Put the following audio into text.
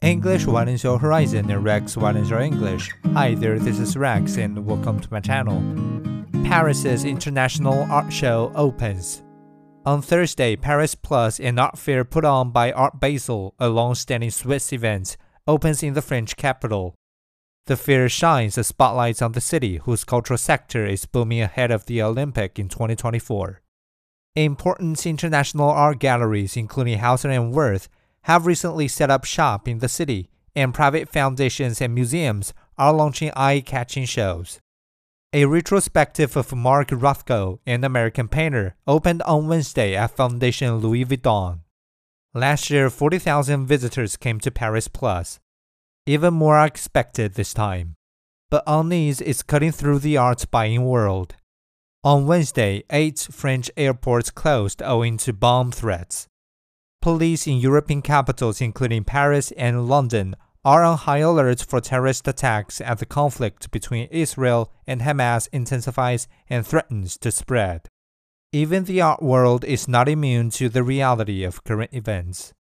English widens your horizon and Rex widens your English. Hi there, this is Rex and welcome to my channel. Paris's International Art Show opens. On Thursday, Paris Plus, an art fair put on by Art Basel, a long-standing Swiss event, opens in the French capital. The fair shines a spotlight on the city whose cultural sector is booming ahead of the Olympic in 2024. Important international art galleries, including Hauser and Wirth, have recently set up shop in the city, and private foundations and museums are launching eye catching shows. A retrospective of Mark Rothko, an American painter, opened on Wednesday at Foundation Louis Vuitton. Last year, 40,000 visitors came to Paris Plus. Even more are expected this time. But Unease is cutting through the art buying world. On Wednesday, eight French airports closed owing to bomb threats. Police in European capitals, including Paris and London, are on high alert for terrorist attacks as the conflict between Israel and Hamas intensifies and threatens to spread. Even the art world is not immune to the reality of current events.